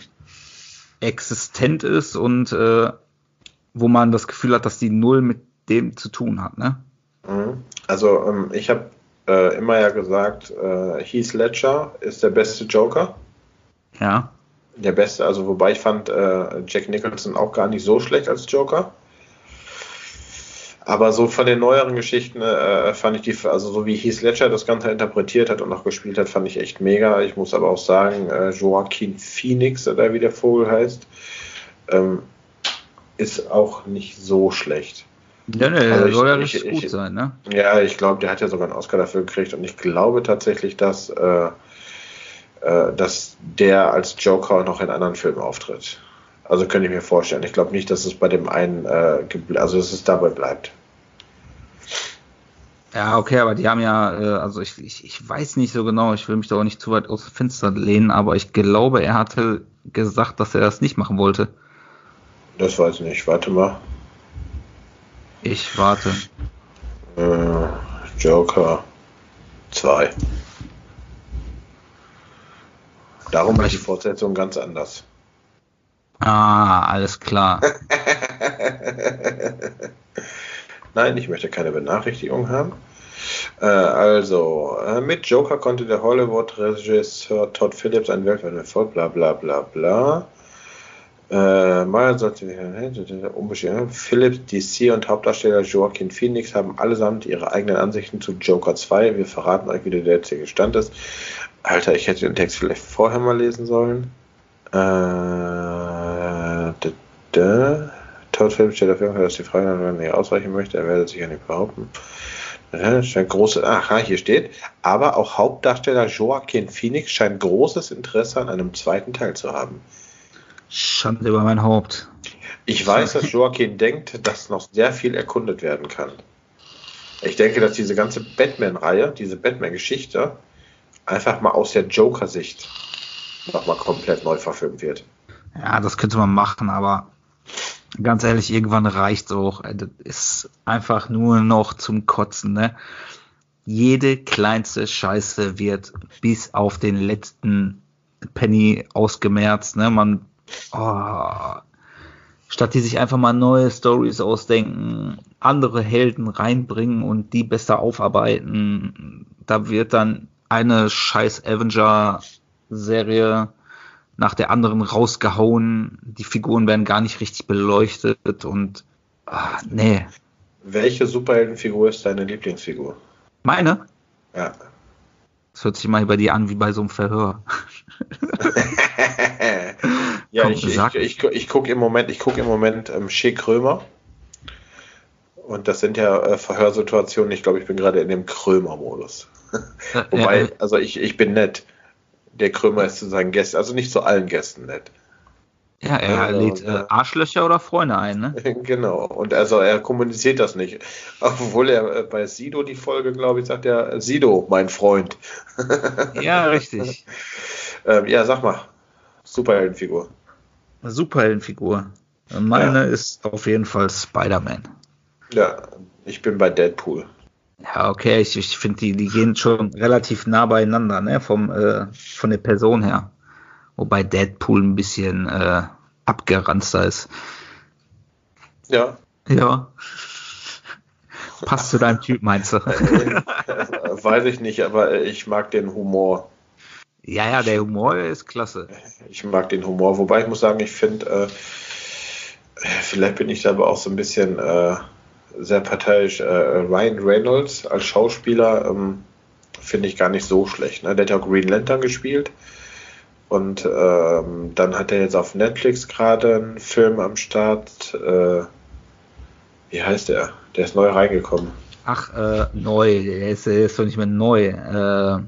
existent ist und äh, wo man das Gefühl hat, dass die null mit dem zu tun hat. Ne?
Mhm. Also ähm, ich habe äh, immer ja gesagt, äh, Heath Ledger ist der beste Joker.
Ja,
Der beste, also wobei ich fand äh, Jack Nicholson auch gar nicht so schlecht als Joker. Aber so von den neueren Geschichten äh, fand ich die, also so wie Heath Ledger das Ganze interpretiert hat und auch gespielt hat, fand ich echt mega. Ich muss aber auch sagen, äh, Joaquin Phoenix, oder wie der Vogel heißt, ähm, ist auch nicht so schlecht.
ja ne,
Also ich-
soll ja
ich-
richtig gut
ich-
sein. Ne?
Ja, ich glaube, der hat ja sogar einen Oscar dafür gekriegt und ich glaube tatsächlich, dass, äh, äh, dass der als Joker noch in anderen Filmen auftritt. Also könnte ich mir vorstellen. Ich glaube nicht, dass es bei dem einen, äh, also dass es dabei bleibt.
Ja, okay, aber die haben ja, äh, also ich, ich, ich weiß nicht so genau, ich will mich da auch nicht zu weit aus dem Fenster lehnen, aber ich glaube, er hatte gesagt, dass er das nicht machen wollte.
Das weiß ich nicht. Warte mal.
Ich warte.
Äh, Joker 2. Darum ist die Fortsetzung ganz anders.
Ah, alles klar.
Nein, ich möchte keine Benachrichtigung haben. Äh, also, äh, mit Joker konnte der Hollywood-Regisseur Todd Phillips ein weltweiten Erfolg, bla bla bla bla. Äh, sollte unbestimmt. Phillips, DC und Hauptdarsteller Joaquin Phoenix haben allesamt ihre eigenen Ansichten zu Joker 2. Wir verraten euch, wie der jetzige Stand ist. Alter, ich hätte den Text vielleicht vorher mal lesen sollen. Äh. Todd Phillips stellt auf jeden Fall, dass die Frage, wenn er nicht ausweichen möchte, er werde sich ja nicht behaupten. Ja, scheint große, aha, hier steht, aber auch Hauptdarsteller Joaquin Phoenix scheint großes Interesse an einem zweiten Teil zu haben.
Schande über mein Haupt.
Ich weiß, dass Joaquin denkt, dass noch sehr viel erkundet werden kann. Ich denke, dass diese ganze Batman-Reihe, diese Batman-Geschichte, einfach mal aus der Joker-Sicht nochmal komplett neu verfilmt wird.
Ja, das könnte man machen, aber ganz ehrlich, irgendwann reicht's auch. Äh, Das ist einfach nur noch zum Kotzen, ne? Jede kleinste Scheiße wird bis auf den letzten Penny ausgemerzt, ne? Man, oh, statt die sich einfach mal neue Stories ausdenken, andere Helden reinbringen und die besser aufarbeiten, da wird dann eine scheiß Avenger-Serie nach der anderen rausgehauen. Die Figuren werden gar nicht richtig beleuchtet und ah, nee.
Welche Superheldenfigur ist deine Lieblingsfigur?
Meine?
Ja.
Das hört sich mal bei dir an wie bei so einem Verhör.
ja,
Komm,
ich, ich, ich, ich gucke im Moment, ich gucke im Moment ähm, Shea Krömer. Und das sind ja äh, Verhörsituationen. Ich glaube, ich bin gerade in dem Krömer-Modus. Wobei, also ich, ich bin nett. Der Krömer ist zu seinen Gästen, also nicht zu allen Gästen nett.
Ja, er
Ja,
lädt äh, Arschlöcher oder Freunde ein, ne?
Genau. Und also er kommuniziert das nicht. Obwohl er äh, bei Sido die Folge, glaube ich, sagt er, Sido, mein Freund.
Ja, richtig.
Ähm, ja, sag mal. Superheldenfigur.
Superheldenfigur. Meine
Ja.
ist auf jeden Fall Spider-Man.
Ja, ich bin bei Deadpool.
Ja, okay, ich, ich finde, die, die gehen schon relativ nah beieinander, ne? Vom, äh, von der Person her. Wobei Deadpool ein bisschen äh, abgeranzter ist.
Ja.
Ja. Passt zu deinem Typ, meinst du?
Äh, weiß ich nicht, aber äh, ich mag den Humor.
ja, ja, der Humor ist klasse.
Ich mag den Humor. Wobei ich muss sagen, ich finde, äh, vielleicht bin ich da aber auch so ein bisschen äh, sehr parteiisch. Äh, Ryan Reynolds als Schauspieler ähm, finde ich gar nicht so schlecht. Ne? Der hat ja auch Green Lantern gespielt. Und ähm, dann hat er jetzt auf Netflix gerade einen Film am Start. Äh, wie heißt der? Der ist neu reingekommen.
Ach, äh, neu, der ist, der ist doch nicht mehr neu. Äh,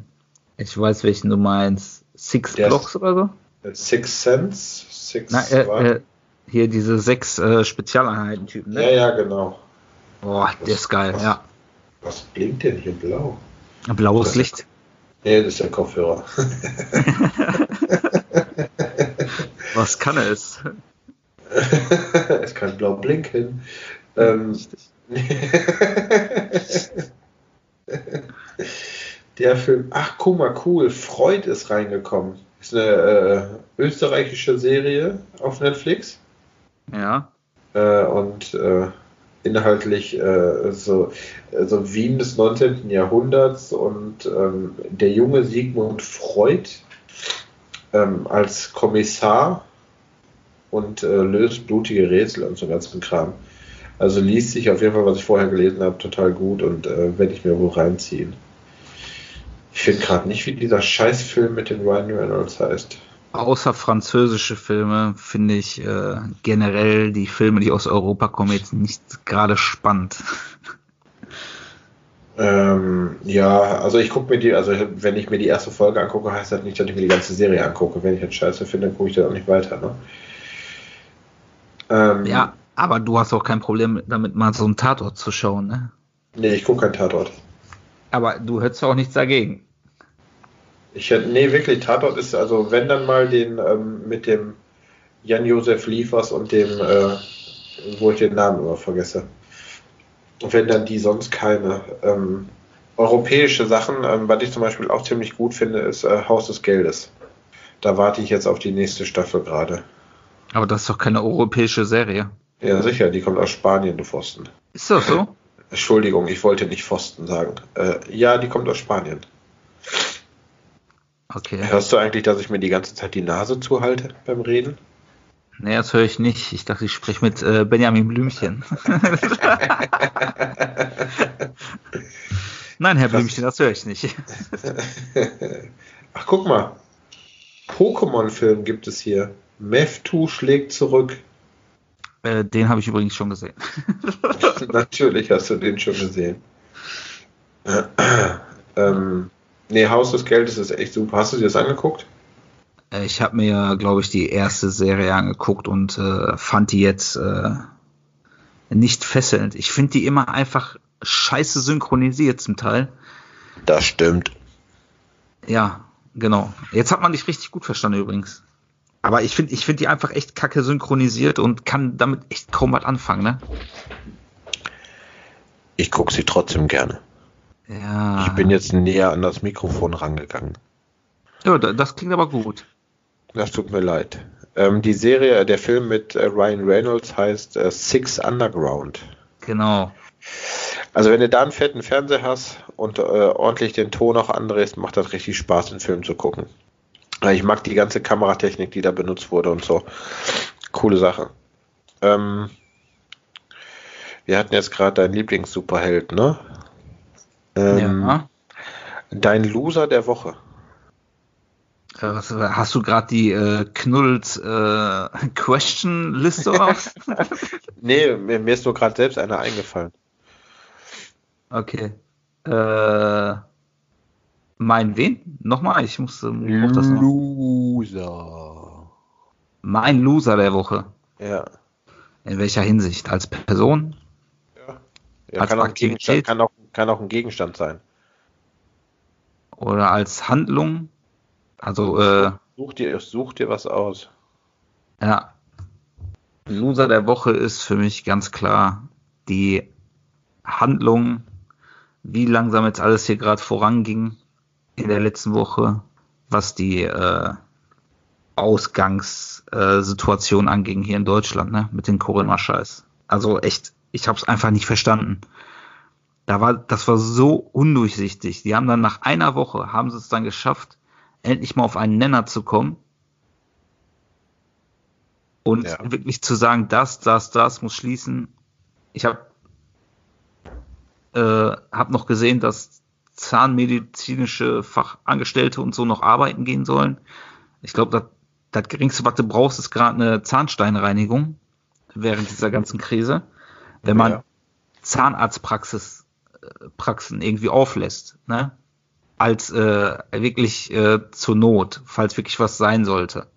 ich weiß, welchen du meinst. Six
Der
Blocks oder so?
Six Sense? Six
Na, äh, äh, hier diese sechs äh, Spezialeinheiten-Typen,
ja,
ne?
ja, genau.
Boah, der ist geil, ja.
Was blinkt denn hier blau?
Blaues Licht.
Nee, das ist der Kopfhörer.
Was kann es?
es kann blau blinken. Ähm, der Film, ach guck mal, cool, Freud ist reingekommen. Ist eine äh, österreichische Serie auf Netflix
Ja.
äh, und äh, inhaltlich äh, so, so Wien des 19. Jahrhunderts und ähm, der junge Sigmund Freud ähm, als Kommissar und äh, löst blutige Rätsel und so ganzen Kram. Also liest sich auf jeden Fall, was ich vorher gelesen habe, total gut und äh, werde ich mir wohl reinziehen. Ich finde gerade nicht, wie dieser Scheißfilm mit dem Ryan Reynolds heißt.
Außer französische Filme finde ich äh, generell die Filme, die aus Europa kommen, jetzt nicht gerade spannend.
Ähm, ja, also ich gucke mir die, also wenn ich mir die erste Folge angucke, heißt das nicht, dass ich mir die ganze Serie angucke. Wenn ich das scheiße finde, dann gucke ich da auch nicht weiter. Ne? Ähm,
Ja, aber du hast auch kein Problem damit, mal so einen Tatort zu schauen, ne?
Nee, ich gucke keinen Tatort.
Aber du hättest auch nichts dagegen.
Ich hätte, nee, wirklich, Tatort ist, also wenn dann mal den ähm, mit dem Jan-Josef Liefers und dem, äh, wo ich den Namen immer vergesse. Wenn dann die sonst keine. Ähm, europäische Sachen, ähm, was ich zum Beispiel auch ziemlich gut finde, ist äh, Haus des Geldes. Da warte ich jetzt auf die nächste Staffel gerade.
Aber das ist doch keine europäische Serie.
Ja, sicher, die kommt aus Spanien, du Pfosten.
Ist das so?
Entschuldigung, ich wollte nicht Pfosten sagen. Äh, ja, die kommt aus Spanien.
Okay.
Hörst du eigentlich, dass ich mir die ganze Zeit die Nase zuhalte beim Reden?
Nee, das höre ich nicht. Ich dachte, ich spreche mit äh, Benjamin Blümchen. Nein, Herr. Blümchen, das höre ich nicht.
Ach, guck mal. Pokémon-Film gibt es hier. Mewtwo schlägt zurück.
Äh, den habe ich übrigens schon gesehen.
Natürlich hast du den schon gesehen. ähm, nee, Haus des Geldes ist echt super. Hast du dir das angeguckt?
Äh, Ich habe mir, glaube ich, die erste Serie angeguckt und äh, fand die jetzt äh, nicht fesselnd. Ich finde die immer einfach scheiße synchronisiert zum Teil.
Das stimmt.
Ja, genau. Jetzt hat man dich richtig gut verstanden übrigens. Aber ich finde ich find die einfach echt kacke synchronisiert und kann damit echt kaum was anfangen, ne?
Ich gucke sie trotzdem gerne.
Ja.
Ich bin jetzt näher an das Mikrofon rangegangen.
Ja, da- das klingt aber gut.
Das tut mir leid. Ähm, die Serie, der Film mit äh, Ryan Reynolds heißt äh, Six Underground.
Genau.
Also wenn du da einen fetten Fernseher hast und äh, ordentlich den Ton auch andrehst, macht das richtig Spaß, den Film zu gucken. Äh, Ich mag die ganze Kameratechnik, die da benutzt wurde und so. Coole Sache. Ähm, wir hatten jetzt gerade deinen Lieblings-Superheld, ne? Ähm,
ja.
Dein Loser der Woche.
Äh, hast du gerade die äh, Knulls äh, auf?
Nee, mir, mir ist nur gerade selbst einer eingefallen.
okay. Äh, mein wen? Nochmal, ich muss, ähm, brauch das noch.
Loser.
Mein Loser der Woche.
Ja.
In welcher Hinsicht? Als Person?
ja
Als
kann, auch
Aktivität?
Kann, auch, kann auch ein Gegenstand sein.
Oder als Handlung? Also, äh,
Such dir, such dir was aus.
ja. Loser der Woche ist für mich ganz klar die Handlung, wie langsam jetzt alles hier gerade voranging in der letzten Woche, was die äh, Ausgangssituation anging hier in Deutschland, ne, mit dem Corona-Scheiß. Also echt, ich habe es einfach nicht verstanden. Da war, das war so undurchsichtig. Die haben dann nach einer Woche haben sie es dann geschafft, endlich mal auf einen Nenner zu kommen und
Ja.
wirklich zu sagen, das, das, das muss schließen. Ich habe äh, hab noch gesehen, dass zahnmedizinische Fachangestellte und so noch arbeiten gehen sollen. Ich glaube, das, geringste, was du brauchst, ist gerade eine Zahnsteinreinigung während dieser ganzen Krise. Wenn man
Ja.
Zahnarztpraxis Praxen irgendwie auflässt, ne? Als äh, wirklich äh, zur Not, falls wirklich was sein sollte.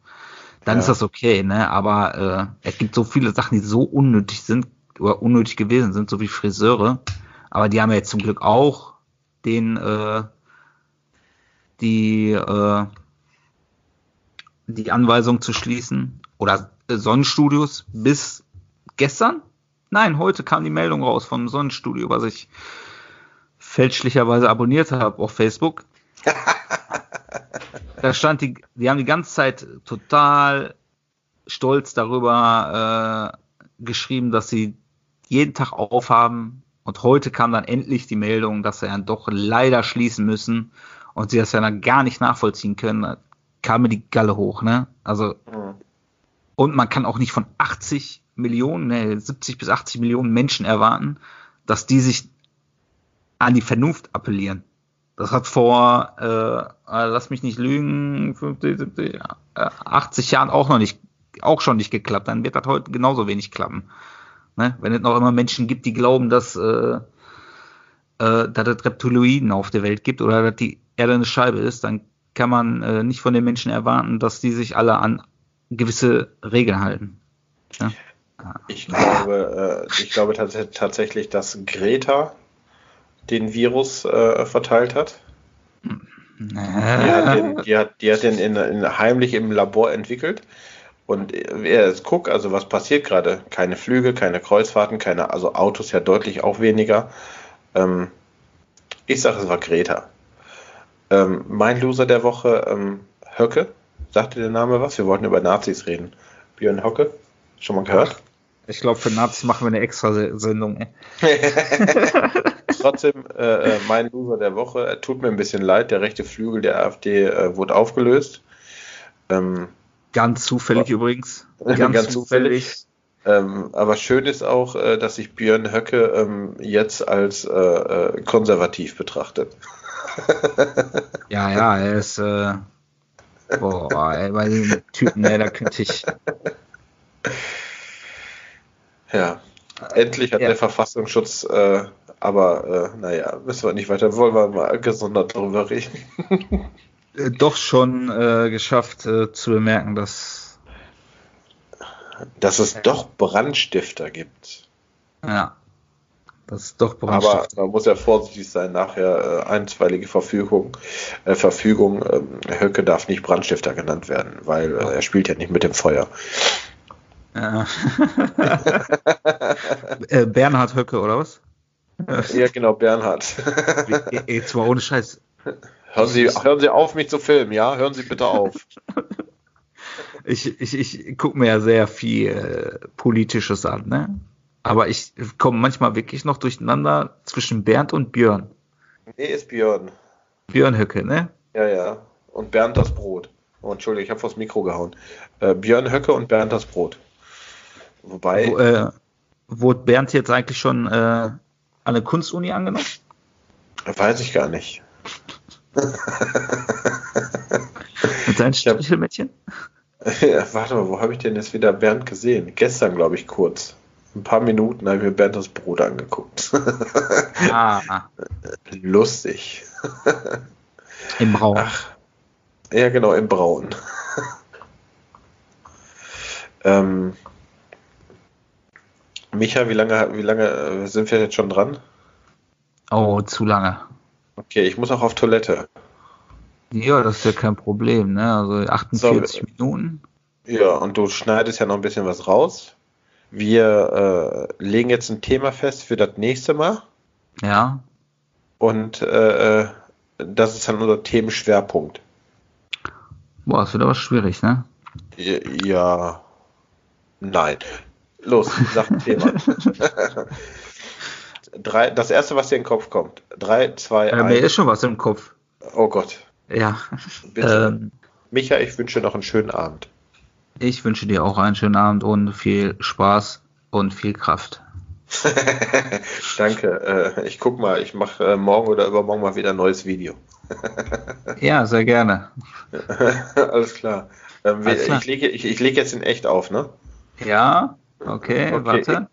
Dann
Ja.
ist das okay, ne? Aber äh, es gibt so viele Sachen, die so unnötig sind oder unnötig gewesen sind, so wie Friseure. Aber die haben ja jetzt zum Glück auch den äh, die äh, die Anweisung zu schließen oder äh, Sonnenstudios bis gestern? Nein, heute kam die Meldung raus vom Sonnenstudio, was ich fälschlicherweise abonniert habe auf Facebook. da stand die, die haben die ganze Zeit total stolz darüber äh, geschrieben, dass sie jeden Tag aufhaben. Und heute kam dann endlich die Meldung, dass sie dann doch leider schließen müssen und sie das ja dann gar nicht nachvollziehen können. Da kam mir die Galle hoch, ne? Also,
Mhm.
und man kann auch nicht von 80 Millionen, ne, 70 bis 80 Millionen Menschen erwarten, dass die sich an die Vernunft appellieren. Das hat vor, äh, äh, lass mich nicht lügen, 50, 70, äh, 80 Jahren auch noch nicht, auch schon nicht geklappt. Dann wird das heute genauso wenig klappen. Ne? Wenn es noch immer Menschen gibt, die glauben, dass, äh, äh, dass es Reptiloiden auf der Welt gibt oder dass die Erde eine Scheibe ist, dann kann man äh, nicht von den Menschen erwarten, dass die sich alle an gewisse Regeln halten. Ja?
Ich glaube, äh, ich glaube tats tatsächlich, dass Greta den Virus äh, verteilt hat. Die hat den, die hat, die hat den in, in, heimlich im Labor entwickelt. Und äh, jetzt guck, also was passiert gerade? Keine Flüge, keine Kreuzfahrten, keine, also Autos ja deutlich auch weniger. Ähm, ich sage, es war Greta. Ähm, mein Loser der Woche, ähm, Höcke. Sagte der Name was? Wir wollten über Nazis reden. Björn Höcke. Schon mal gehört?
Ich glaube, für Nazis machen wir eine extra Se- Sendung.
Trotzdem, äh, äh, mein Loser der Woche, tut mir ein bisschen leid, der rechte Flügel der AfD äh, wurde aufgelöst. Ähm,
Ganz zufällig übrigens. Ganz,
Ganz
zufällig.
ähm, aber schön ist auch, äh, dass sich Björn Höcke ähm, jetzt als äh, äh, konservativ betrachtet.
Ja, ja, er ist. Boah, ey, bei dem Typen, ey, da könnte ich.
Ja, endlich hat
Ja.
der Verfassungsschutz, äh, aber äh, naja, müssen wir nicht weiter, wollen wir mal gesondert darüber reden.
äh, Doch schon äh, geschafft äh, zu bemerken, dass.
Dass es doch Brandstifter gibt.
Ja. Das ist doch
Aber man muss ja vorsichtig sein, nachher äh, einstweilige Verfügung. Äh, Verfügung, ähm, Höcke darf nicht Brandstifter genannt werden, weil äh, er spielt ja nicht mit dem Feuer.
Äh, Bernhard Höcke, oder was?
Ja, genau, Bernhard.
Ey, Jetzt mal ohne Scheiß.
hören, Sie, hören Sie auf, mich zu filmen, ja? Hören Sie bitte auf.
Ich, ich, ich gucke mir ja sehr viel äh, Politisches an, ne? Aber ich komme manchmal wirklich noch durcheinander zwischen Bernd und Björn.
Nee, ist Björn.
Björn Höcke, ne?
Ja, ja. Und Bernd das Brot. Oh, Entschuldigung, ich habe vors Mikro gehauen. Äh, Björn Höcke und Bernd das Brot. Wobei,
Wo, äh, wurde Bernd jetzt eigentlich schon äh, an eine Kunstuni angenommen?
weiß ich gar nicht.
Mit seinen
hab-
Strichelmädchen?
Warte mal, wo habe ich denn jetzt wieder Bernd gesehen? Gestern, glaube ich, kurz. Ein paar Minuten habe ich mir Bernd das Brot angeguckt.
Ah,
Lustig.
im Raum.
Ach, ja, genau, im Braun. Ähm, Micha, wie lange, wie lange äh, sind wir jetzt schon dran?
Oh, zu lange.
Okay, ich muss auch auf Toilette.
Ja, das ist ja kein Problem, ne? Also 48
So,
Minuten.
Ja, und du schneidest ja noch ein bisschen was raus. Wir äh, legen jetzt ein Thema fest für das nächste Mal.
Ja.
Und äh, äh, das ist dann unser Themenschwerpunkt.
Boah, das wird aber schwierig, ne?
Ja. Nein. Los, sag ein Thema. Drei, das erste, was dir in den Kopf kommt. Drei, zwei,
Äh, mir
eins.
ist schon was im Kopf.
Oh Gott.
Ja.
Bitte.
Ähm,
Micha, ich wünsche noch einen schönen Abend.
ich wünsche dir auch einen schönen Abend und viel Spaß und viel Kraft.
Danke. Äh, ich guck mal, ich mache äh, morgen oder übermorgen mal wieder ein neues Video.
Ja, sehr gerne.
Alles klar. Ähm,
Alles klar.
Ich lege ich, ich leg jetzt in echt auf, ne?
Ja, okay,
Okay,
warte.